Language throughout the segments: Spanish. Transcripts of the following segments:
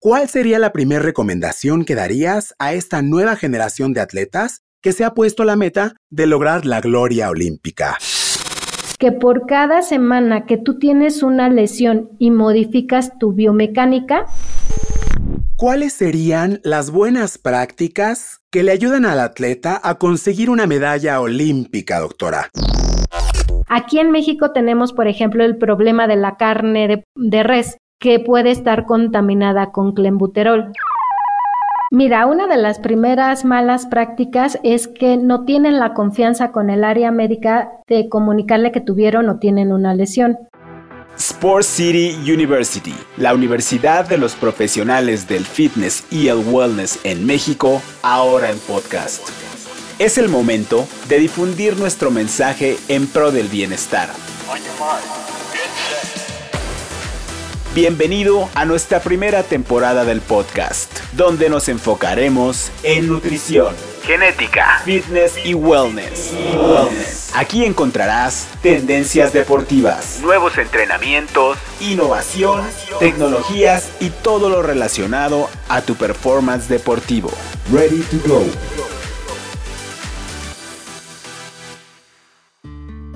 ¿cuál sería la primera recomendación que darías a esta nueva generación de atletas que se ha puesto la meta de lograr la gloria olímpica? Que por cada semana que tú tienes una lesión y modificas tu biomecánica, ¿cuáles serían las buenas prácticas que le ayudan al atleta a conseguir una medalla olímpica, doctora? Aquí en México tenemos, por ejemplo, el problema de la carne de, res, que puede estar contaminada con clenbuterol. Mira, una de las primeras malas prácticas es que no tienen la confianza con el área médica de comunicarle que tuvieron o tienen una lesión. Sport City University, la universidad de los profesionales del fitness y el wellness en México, ahora en podcast. Es el momento de difundir nuestro mensaje en pro del bienestar. Bienvenido a nuestra primera temporada del podcast, donde nos enfocaremos en nutrición, genética, fitness y wellness. Aquí encontrarás tendencias deportivas, nuevos entrenamientos, innovación, tecnologías y todo lo relacionado a tu performance deportivo. Ready to go.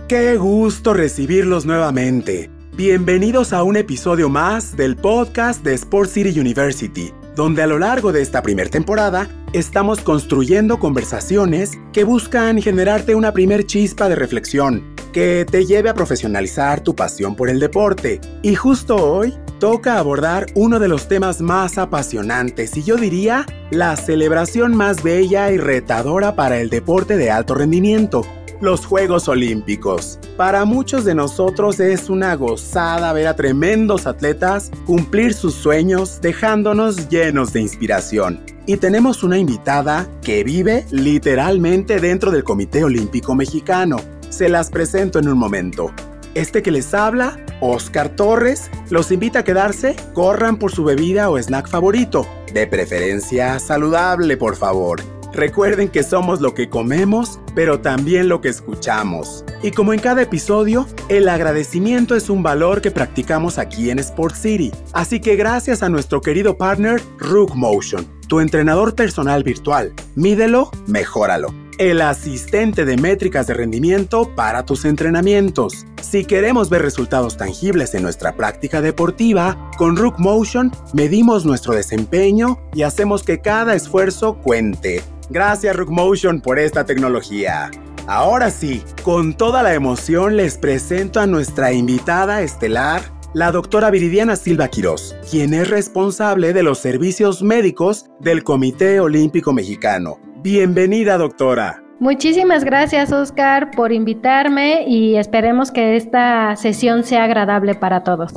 Qué gusto recibirlos nuevamente. Bienvenidos a un episodio más del podcast de Sport City University, donde a lo largo de esta primera temporada estamos construyendo conversaciones que buscan generarte una primer chispa de reflexión, que te lleve a profesionalizar tu pasión por el deporte. Y justo hoy toca abordar uno de los temas más apasionantes y yo diría la celebración más bella y retadora para el deporte de alto rendimiento los Juegos Olímpicos. Para muchos de nosotros es una gozada ver a tremendos atletas cumplir sus sueños dejándonos llenos de inspiración. Y tenemos una invitada que vive literalmente dentro del Comité Olímpico Mexicano. Se las presento en un momento. Este que les habla, Oscar Torres, los invita a quedarse, corran por su bebida o snack favorito, de preferencia saludable, por favor Recuerden que somos lo que comemos, pero también lo que escuchamos. Y como en cada episodio, el agradecimiento es un valor que practicamos aquí en Sport City. Así que gracias a nuestro querido partner Rook Motion, tu entrenador personal virtual. Mídelo, mejóralo. El asistente de métricas de rendimiento para tus entrenamientos. Si queremos ver resultados tangibles en nuestra práctica deportiva, con Rook Motion medimos nuestro desempeño y hacemos que cada esfuerzo cuente Gracias Rookmotion por esta tecnología. Ahora sí, con toda la emoción les presento a nuestra invitada estelar, la doctora Viridiana Silva Quirós, quien es responsable de los servicios médicos del Comité Olímpico Mexicano. Bienvenida, doctora. Muchísimas gracias, Oscar, por invitarme y esperemos que esta sesión sea agradable para todos.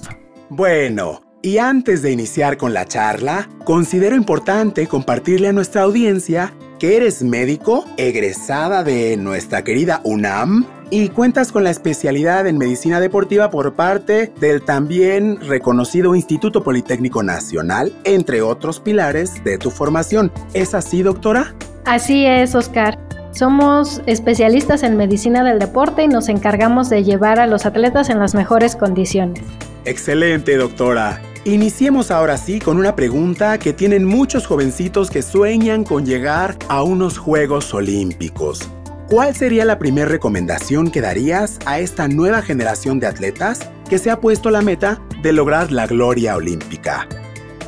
Bueno, y antes de iniciar con la charla, considero importante compartirle a nuestra audiencia que eres médico, egresada de nuestra querida UNAM, y cuentas con la especialidad en medicina deportiva por parte del también reconocido Instituto Politécnico Nacional, entre otros pilares de tu formación. ¿Es así, doctora? Así es, Oscar. Somos especialistas en medicina del deporte y nos encargamos de llevar a los atletas en las mejores condiciones. Excelente, doctora. Iniciemos ahora sí con una pregunta que tienen muchos jovencitos que sueñan con llegar a unos Juegos Olímpicos. ¿Cuál sería la primera recomendación que darías a esta nueva generación de atletas que se ha puesto la meta de lograr la gloria olímpica?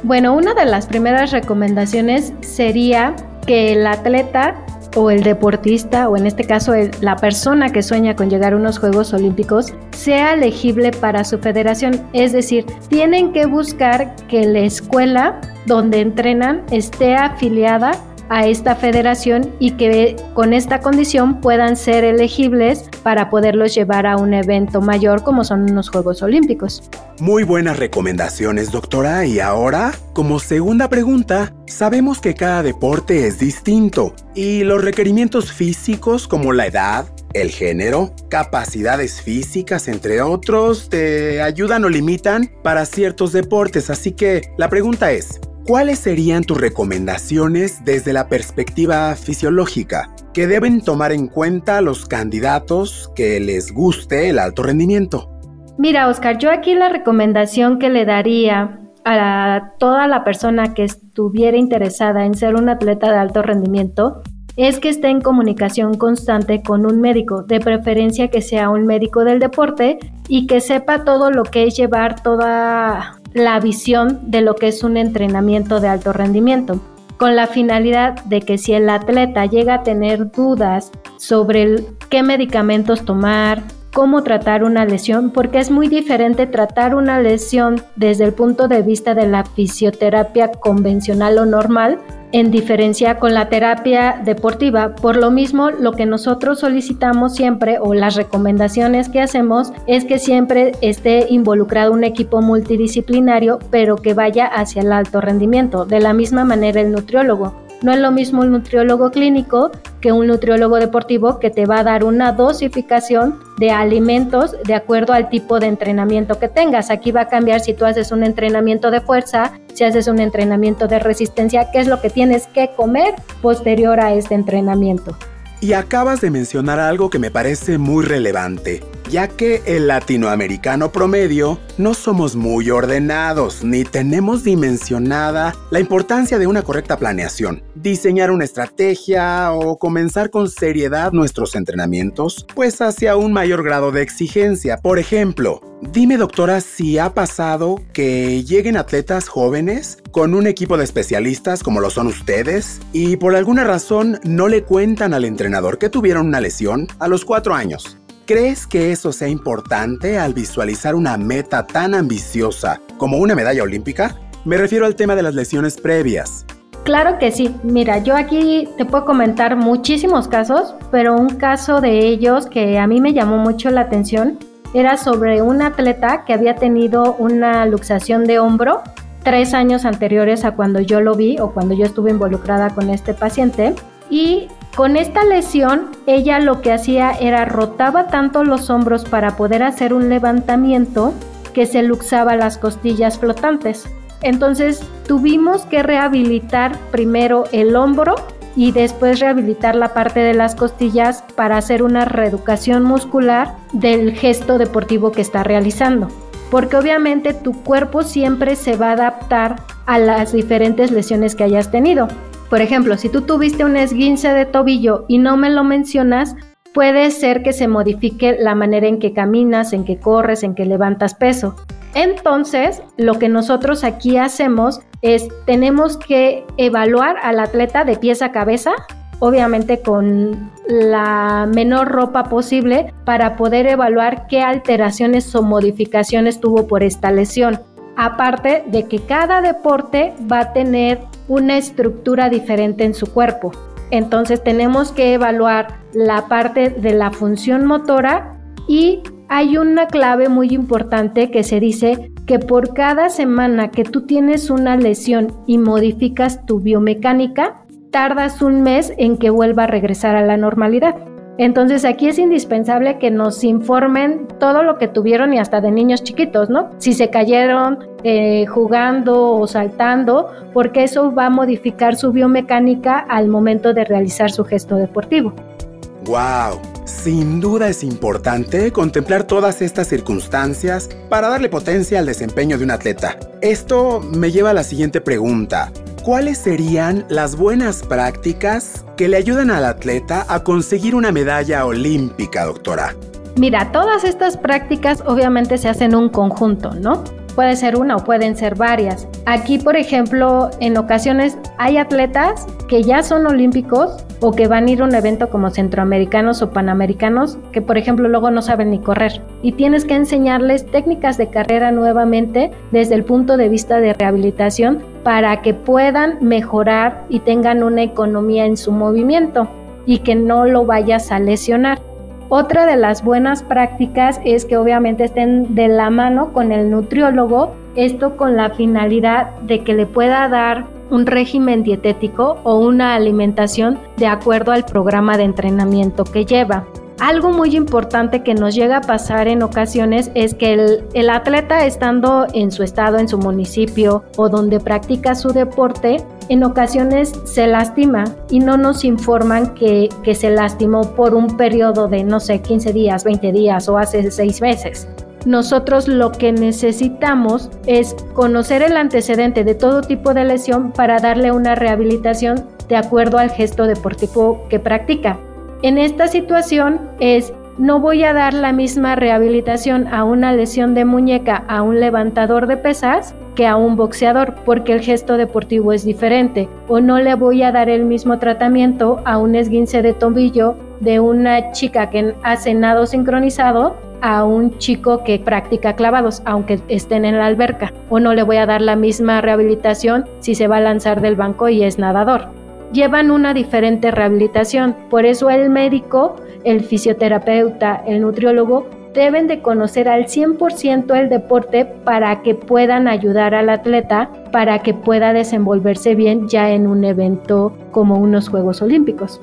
Bueno, una de las primeras recomendaciones sería que el atleta o el deportista, o en este caso la persona que sueña con llegar a unos Juegos Olímpicos, sea elegible para su federación. Es decir, tienen que buscar que la escuela donde entrenan esté afiliada a esta federación y que con esta condición puedan ser elegibles para poderlos llevar a un evento mayor como son unos Juegos Olímpicos. Muy buenas recomendaciones, doctora. Y ahora, como segunda pregunta, sabemos que cada deporte es distinto y los requerimientos físicos como la edad, el género, capacidades físicas, entre otros, te ayudan o limitan para ciertos deportes. Así que la pregunta es, ¿cuáles serían tus recomendaciones desde la perspectiva fisiológica que deben tomar en cuenta los candidatos que les guste el alto rendimiento? Mira, Oscar, yo aquí la recomendación que le daría a toda la persona que estuviera interesada en ser un atleta de alto rendimiento es que esté en comunicación constante con un médico, de preferencia que sea un médico del deporte y que sepa todo lo que es llevar toda la visión de lo que es un entrenamiento de alto rendimiento, con la finalidad de que si el atleta llega a tener dudas sobre qué medicamentos tomar, cómo tratar una lesión, porque es muy diferente tratar una lesión desde el punto de vista de la fisioterapia convencional o normal en diferencia con la terapia deportiva. Por lo mismo, lo que nosotros solicitamos siempre o las recomendaciones que hacemos es que siempre esté involucrado un equipo multidisciplinario, pero que vaya hacia el alto rendimiento. De la misma manera el nutriólogo. No es lo mismo un nutriólogo clínico que un nutriólogo deportivo que te va a dar una dosificación de alimentos de acuerdo al tipo de entrenamiento que tengas. Aquí va a cambiar si tú haces un entrenamiento de fuerza, si haces un entrenamiento de resistencia, qué es lo que tienes que comer posterior a este entrenamiento. Y acabas de mencionar algo que me parece muy relevante, ya que el latinoamericano promedio no somos muy ordenados ni tenemos dimensionada la importancia de una correcta planeación. Diseñar una estrategia o comenzar con seriedad nuestros entrenamientos, pues hacia un mayor grado de exigencia. Por ejemplo, Dime doctora si ha pasado que lleguen atletas jóvenes con un equipo de especialistas como lo son ustedes y por alguna razón no le cuentan al entrenador que tuvieron una lesión a los cuatro años. ¿Crees que eso sea importante al visualizar una meta tan ambiciosa como una medalla olímpica? Me refiero al tema de las lesiones previas. Claro que sí. Mira, yo aquí te puedo comentar muchísimos casos, pero un caso de ellos que a mí me llamó mucho la atención era sobre un atleta que había tenido una luxación de hombro tres años anteriores a cuando yo lo vi o cuando yo estuve involucrada con este paciente. Y con esta lesión, ella lo que hacía era rotaba tanto los hombros para poder hacer un levantamiento que se luxaba las costillas flotantes. Entonces tuvimos que rehabilitar primero el hombro y después rehabilitar la parte de las costillas para hacer una reeducación muscular del gesto deportivo que está realizando. Porque obviamente tu cuerpo siempre se va a adaptar a las diferentes lesiones que hayas tenido. Por ejemplo, si tú tuviste un esguince de tobillo y no me lo mencionas, puede ser que se modifique la manera en que caminas, en que corres, en que levantas peso. Entonces, lo que nosotros aquí hacemos es, tenemos que evaluar al atleta de pies a cabeza, obviamente con la menor ropa posible, para poder evaluar qué alteraciones o modificaciones tuvo por esta lesión. Aparte de que cada deporte va a tener una estructura diferente en su cuerpo. Entonces tenemos que evaluar la parte de la función motora y hay una clave muy importante que se dice que por cada semana que tú tienes una lesión y modificas tu biomecánica, tardas un mes en que vuelva a regresar a la normalidad. Entonces aquí es indispensable que nos informen todo lo que tuvieron y hasta de niños chiquitos, ¿no? Si se cayeron eh, jugando o saltando, porque eso va a modificar su biomecánica al momento de realizar su gesto deportivo. ¡Wow! Sin duda es importante contemplar todas estas circunstancias para darle potencia al desempeño de un atleta. Esto me lleva a la siguiente pregunta. ¿Cuáles serían las buenas prácticas que le ayudan al atleta a conseguir una medalla olímpica, doctora? Mira, todas estas prácticas obviamente se hacen en un conjunto, ¿no? Puede ser una o pueden ser varias. Aquí, por ejemplo, en ocasiones hay atletas que ya son olímpicos o que van a ir a un evento como centroamericanos o panamericanos que, por ejemplo, luego no saben ni correr. Y tienes que enseñarles técnicas de carrera nuevamente desde el punto de vista de rehabilitación para que puedan mejorar y tengan una economía en su movimiento y que no lo vayas a lesionar. Otra de las buenas prácticas es que obviamente estén de la mano con el nutriólogo, esto con la finalidad de que le pueda dar un régimen dietético o una alimentación de acuerdo al programa de entrenamiento que lleva. Algo muy importante que nos llega a pasar en ocasiones es que el, atleta estando en su estado, en su municipio o donde practica su deporte, en ocasiones se lastima y no nos informan que, que se lastimó por un periodo de, no sé, 15 días, 20 días o hace 6 meses. nosotros lo que necesitamos es conocer el antecedente de todo tipo de lesión para darle una rehabilitación de acuerdo al gesto deportivo que practica. En esta situación es no voy a dar la misma rehabilitación a una lesión de muñeca a un levantador de pesas que a un boxeador porque el gesto deportivo es diferente o no le voy a dar el mismo tratamiento a un esguince de tobillo de una chica que hace nado sincronizado a un chico que practica clavados, aunque estén en la alberca, o no le voy a dar la misma rehabilitación si se va a lanzar del banco y es nadador llevan una diferente rehabilitación. Por eso el médico, el fisioterapeuta, el nutriólogo deben de conocer al 100% el deporte para que puedan ayudar al atleta para que pueda desenvolverse bien ya en un evento como unos Juegos Olímpicos.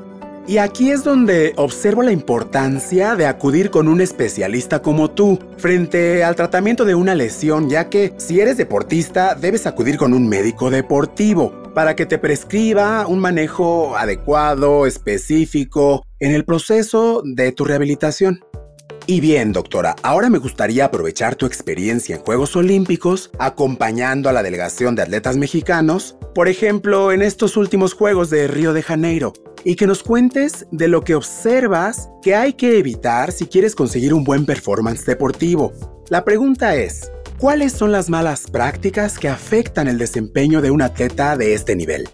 Y aquí es donde observo la importancia de acudir con un especialista como tú frente al tratamiento de una lesión, ya que si eres deportista debes acudir con un médico deportivo para que te prescriba un manejo adecuado, específico, en el proceso de tu rehabilitación. Y bien, doctora, ahora me gustaría aprovechar tu experiencia en Juegos Olímpicos acompañando a la delegación de atletas mexicanos, por ejemplo, en estos últimos Juegos de Río de Janeiro, y que nos cuentes de lo que observas que hay que evitar si quieres conseguir un buen performance deportivo. La pregunta es, ¿cuáles son las malas prácticas que afectan el desempeño de un atleta de este nivel?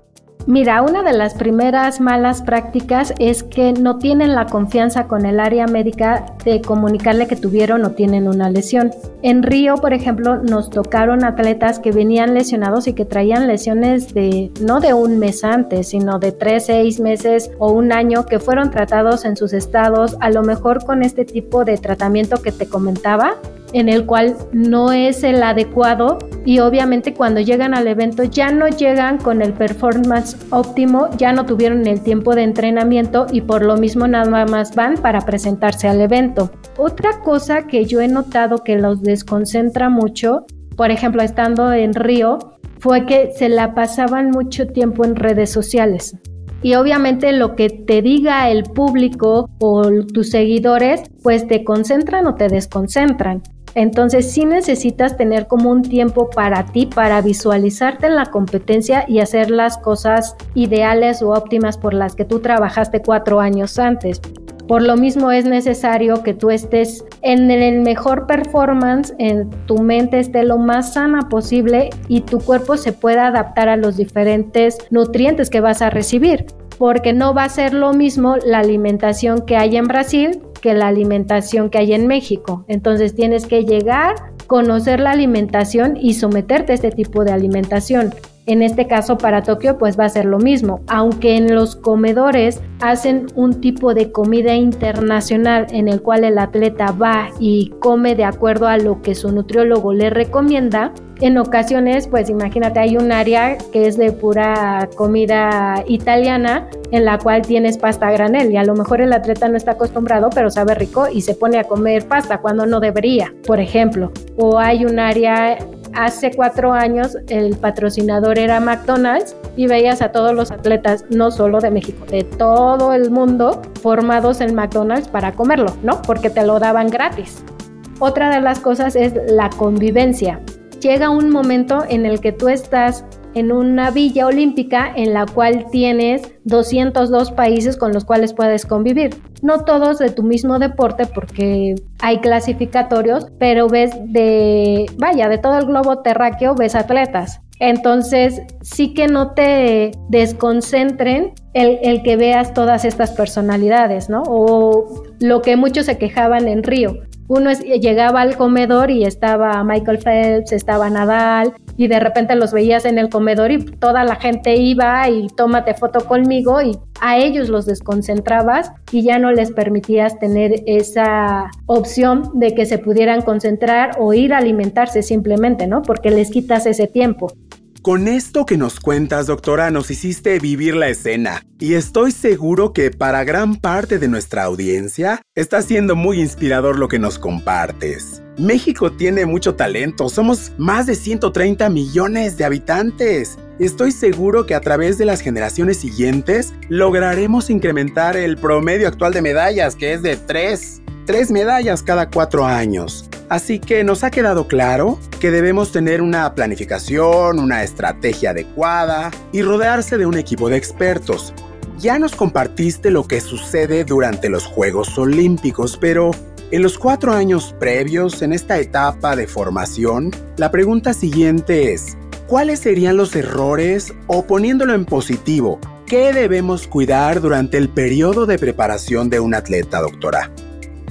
Mira, una de las primeras malas prácticas es que no tienen la confianza con el área médica de comunicarle que tuvieron o tienen una lesión. En Río, por ejemplo, nos tocaron atletas que venían lesionados y que traían lesiones de no de un mes antes, sino de tres, seis meses o un año que fueron tratados en sus estados, a lo mejor con este tipo de tratamiento que te comentaba, en el cual no es el adecuado y obviamente cuando llegan al evento ya no llegan con el performance óptimo, ya no tuvieron el tiempo de entrenamiento y por lo mismo nada más van para presentarse al evento. Otra cosa que yo he notado que los desconcentra mucho, por ejemplo estando en Río, fue que se la pasaban mucho tiempo en redes sociales. Y obviamente lo que te diga el público o tus seguidores, pues te concentran o te desconcentran. Entonces sí necesitas tener como un tiempo para ti, para visualizarte en la competencia y hacer las cosas ideales o óptimas por las que tú trabajaste cuatro años antes. Por lo mismo es necesario que tú estés en el mejor performance, en tu mente esté lo más sana posible y tu cuerpo se pueda adaptar a los diferentes nutrientes que vas a recibir. Porque no va a ser lo mismo la alimentación que hay en Brasil que la alimentación que hay en México. Entonces tienes que llegar, conocer la alimentación y someterte a este tipo de alimentación. En este caso para Tokio pues va a ser lo mismo, aunque en los comedores hacen un tipo de comida internacional en el cual el atleta va y come de acuerdo a lo que su nutriólogo le recomienda, en ocasiones, pues imagínate, hay un área que es de pura comida italiana en la cual tienes pasta a granel y a lo mejor el atleta no está acostumbrado, pero sabe rico y se pone a comer pasta cuando no debería, por ejemplo. O hay un área hace cuatro años el patrocinador era McDonald's y veías a todos los atletas, no solo de México, de todo el mundo, formados en McDonald's para comerlo, ¿no? Porque te lo daban gratis. Otra de las cosas es la convivencia llega un momento en el que tú estás en una villa olímpica en la cual tienes 202 países con los cuales puedes convivir. No todos de tu mismo deporte porque hay clasificatorios, pero ves de, vaya, de todo el globo terráqueo ves atletas. Entonces, sí que no te desconcentren el, el, que veas todas estas personalidades, ¿no? O lo que muchos se quejaban en Río, uno llegaba al comedor y estaba Michael Phelps, estaba Nadal, y de repente los veías en el comedor y toda la gente iba y tómate foto conmigo y a ellos los desconcentrabas y ya no les permitías tener esa opción de que se pudieran concentrar o ir a alimentarse simplemente, ¿no? Porque les quitas ese tiempo. Con esto que nos cuentas, doctora, nos hiciste vivir la escena y estoy seguro que para gran parte de nuestra audiencia está siendo muy inspirador lo que nos compartes. México tiene mucho talento, somos más de 130 millones de habitantes. Estoy seguro que a través de las generaciones siguientes lograremos incrementar el promedio actual de medallas, que es de 3, 3 medallas cada 4 años. Así que nos ha quedado claro que debemos tener una planificación, una estrategia adecuada y rodearse de un equipo de expertos. Ya nos compartiste lo que sucede durante los Juegos Olímpicos, pero en los cuatro años previos, en esta etapa de formación, la pregunta siguiente es, ¿cuáles serían los errores o poniéndolo en positivo, qué debemos cuidar durante el periodo de preparación de un atleta, doctora?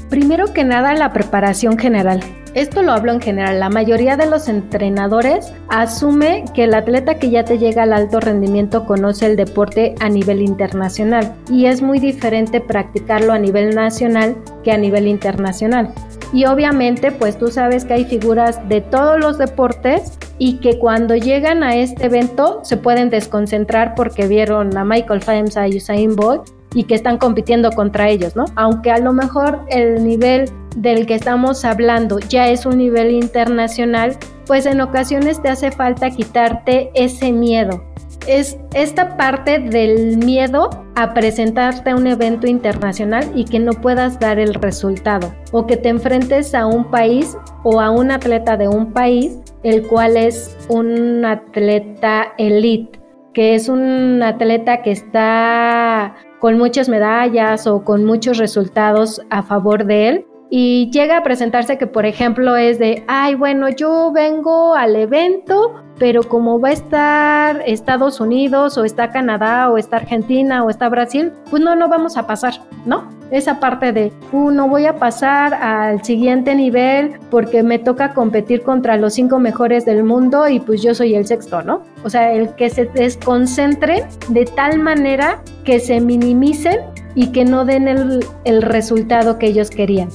Primero que nada, la preparación general. Esto lo hablo en general. La mayoría de los entrenadores asume que el atleta que ya te llega al alto rendimiento conoce el deporte a nivel internacional y es muy diferente practicarlo a nivel nacional que a nivel internacional. Y obviamente, pues tú sabes que hay figuras de todos los deportes y que cuando llegan a este evento se pueden desconcentrar porque vieron a Michael Phelps, a Usain Bolt y que están compitiendo contra ellos, ¿no? Aunque a lo mejor el nivel del que estamos hablando ya es un nivel internacional, pues en ocasiones te hace falta quitarte ese miedo. Es esta parte del miedo a presentarte a un evento internacional y que no puedas dar el resultado o que te enfrentes a un país o a un atleta de un país el cual es un atleta elite, que es un atleta que está con muchas medallas o con muchos resultados a favor de él. Y llega a presentarse que, por ejemplo, es de, ay, bueno, yo vengo al evento, pero como va a estar Estados Unidos o está Canadá o está Argentina o está Brasil, pues no, no vamos a pasar, ¿no? Esa parte de, uh, no voy a pasar al siguiente nivel porque me toca competir contra los cinco mejores del mundo y pues yo soy el sexto, ¿no? O sea, el que se desconcentre de tal manera que se minimicen y que no den el, el resultado que ellos querían.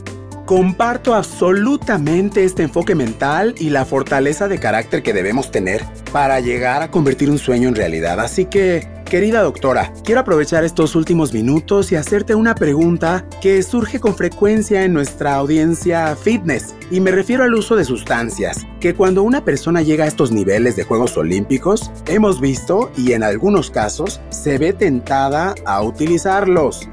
Comparto absolutamente este enfoque mental y la fortaleza de carácter que debemos tener para llegar a convertir un sueño en realidad. Así que, querida doctora, quiero aprovechar estos últimos minutos y hacerte una pregunta que surge con frecuencia en nuestra audiencia fitness. Y me refiero al uso de sustancias, que cuando una persona llega a estos niveles de Juegos Olímpicos, hemos visto, y en algunos casos, se ve tentada a utilizarlos.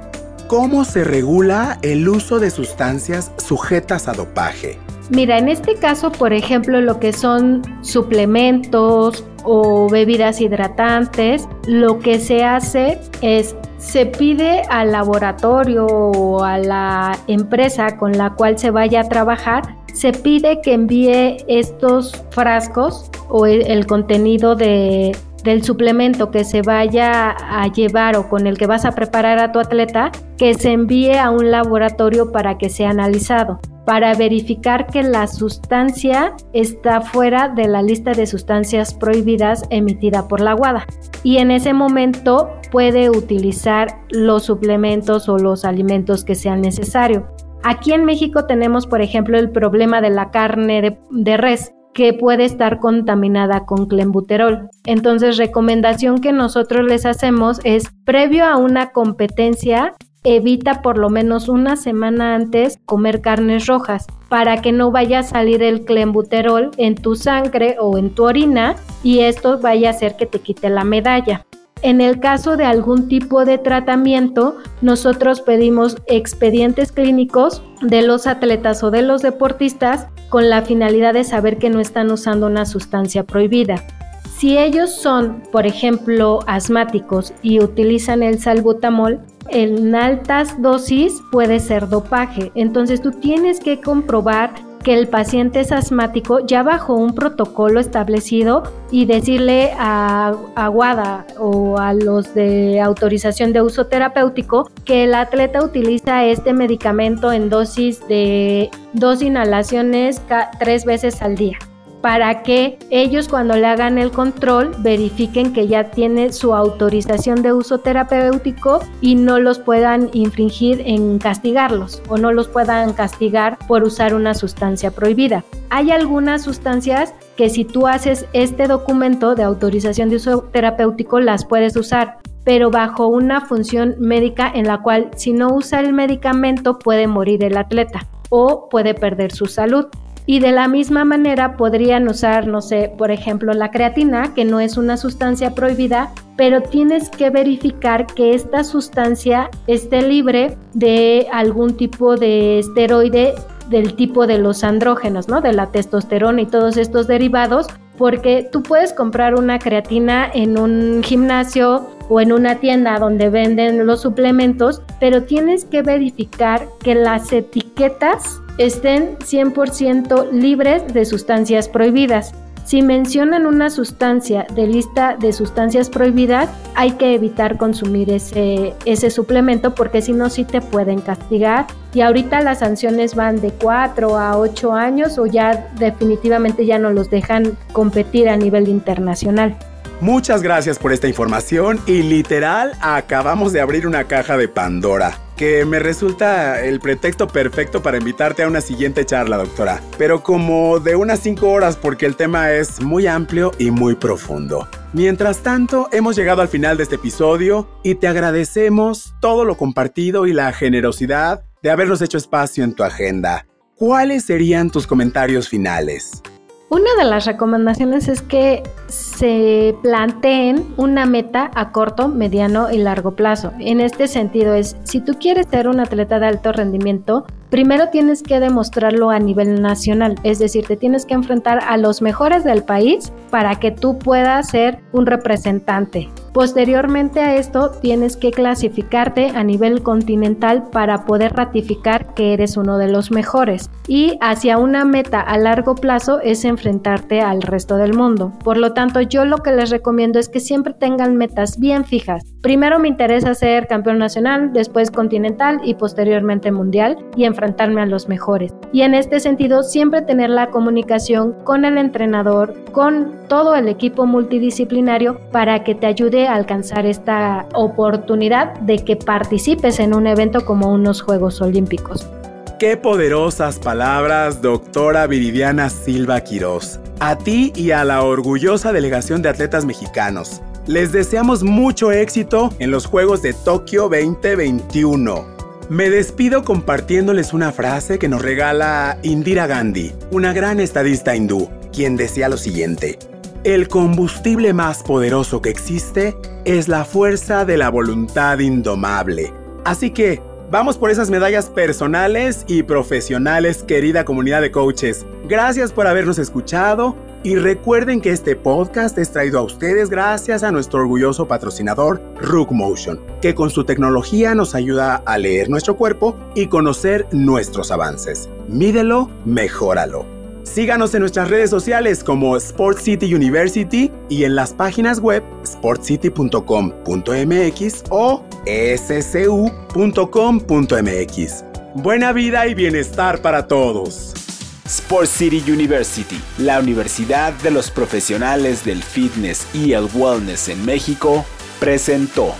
¿Cómo se regula el uso de sustancias sujetas a dopaje? Mira, en este caso, por ejemplo, lo que son suplementos o bebidas hidratantes, lo que se hace es se pide al laboratorio o a la empresa con la cual se vaya a trabajar, se pide que envíe estos frascos o el, contenido de, del suplemento que se vaya a llevar o con el que vas a preparar a tu atleta, que se envíe a un laboratorio para que sea analizado, para verificar que la sustancia está fuera de la lista de sustancias prohibidas emitida por la WADA. Y en ese momento puede utilizar los suplementos o los alimentos que sean necesarios. Aquí en México tenemos, por ejemplo, el problema de la carne de, de res que puede estar contaminada con clenbuterol. Entonces, recomendación que nosotros les hacemos es, previo a una competencia, evita por lo menos una semana antes comer carnes rojas para que no vaya a salir el clenbuterol en tu sangre o en tu orina y esto vaya a hacer que te quite la medalla. En el caso de algún tipo de tratamiento, nosotros pedimos expedientes clínicos de los atletas o de los deportistas con la finalidad de saber que no están usando una sustancia prohibida. Si ellos son, por ejemplo, asmáticos y utilizan el salbutamol, en altas dosis puede ser dopaje. Entonces tú tienes que comprobar que el paciente es asmático ya bajo un protocolo establecido y decirle a, Aguada o a los de autorización de uso terapéutico que el atleta utiliza este medicamento en dosis de dos inhalaciones tres veces al día para que ellos cuando le hagan el control verifiquen que ya tiene su autorización de uso terapéutico y no los puedan infringir en castigarlos o no los puedan castigar por usar una sustancia prohibida. Hay algunas sustancias que si tú haces este documento de autorización de uso terapéutico las puedes usar, pero bajo una función médica en la cual si no usa el medicamento puede morir el atleta o puede perder su salud. Y de la misma manera podrían usar, no sé, por ejemplo, la creatina, que no es una sustancia prohibida, pero tienes que verificar que esta sustancia esté libre de algún tipo de esteroide del tipo de los andrógenos, ¿no? De la testosterona y todos estos derivados, porque tú puedes comprar una creatina en un gimnasio o en una tienda donde venden los suplementos, pero tienes que verificar que las etiquetas estén 100% libres de sustancias prohibidas. Si mencionan una sustancia de lista de sustancias prohibidas, hay que evitar consumir ese, ese suplemento porque si no, sí te pueden castigar. Y ahorita las sanciones van de 4 a 8 años o ya definitivamente ya no los dejan competir a nivel internacional. Muchas gracias por esta información y literal acabamos de abrir una caja de Pandora que me resulta el pretexto perfecto para invitarte a una siguiente charla, doctora. Pero como de unas 5 horas porque el tema es muy amplio y muy profundo. Mientras tanto, hemos llegado al final de este episodio y te agradecemos todo lo compartido y la generosidad de habernos hecho espacio en tu agenda. ¿Cuáles serían tus comentarios finales? Una de las recomendaciones es que se planteen una meta a corto, mediano y largo plazo. En este sentido es, si tú quieres ser un atleta de alto rendimiento, primero tienes que demostrarlo a nivel nacional, es decir, te tienes que enfrentar a los mejores del país para que tú puedas ser un representante. Posteriormente a esto, tienes que clasificarte a nivel continental para poder ratificar que eres uno de los mejores. Y hacia una meta a largo plazo es enfrentarte al resto del mundo. Por lo tanto, yo lo que les recomiendo es que siempre tengan metas bien fijas. Primero me interesa ser campeón nacional, después continental y posteriormente mundial y enfrentarme a los mejores. Y en este sentido, siempre tener la comunicación con el entrenador, con todo el equipo multidisciplinario para que te ayude alcanzar esta oportunidad de que participes en un evento como unos Juegos Olímpicos. Qué poderosas palabras, doctora Viridiana Silva Quirós. A ti y a la orgullosa delegación de atletas mexicanos. Les deseamos mucho éxito en los Juegos de Tokio 2021. Me despido compartiéndoles una frase que nos regala Indira Gandhi, una gran estadista hindú, quien decía lo siguiente. El combustible más poderoso que existe es la fuerza de la voluntad indomable. Así que, vamos por esas medallas personales y profesionales, querida comunidad de coaches. Gracias por habernos escuchado y recuerden que este podcast es traído a ustedes gracias a nuestro orgulloso patrocinador Rook Motion, que con su tecnología nos ayuda a leer nuestro cuerpo y conocer nuestros avances. Mídelo, mejóralo. Síganos en nuestras redes sociales como Sport City University y en las páginas web sportcity.com.mx o scu.com.mx. Buena vida y bienestar para todos. Sport City University, la universidad de los profesionales del fitness y el wellness en México, presentó.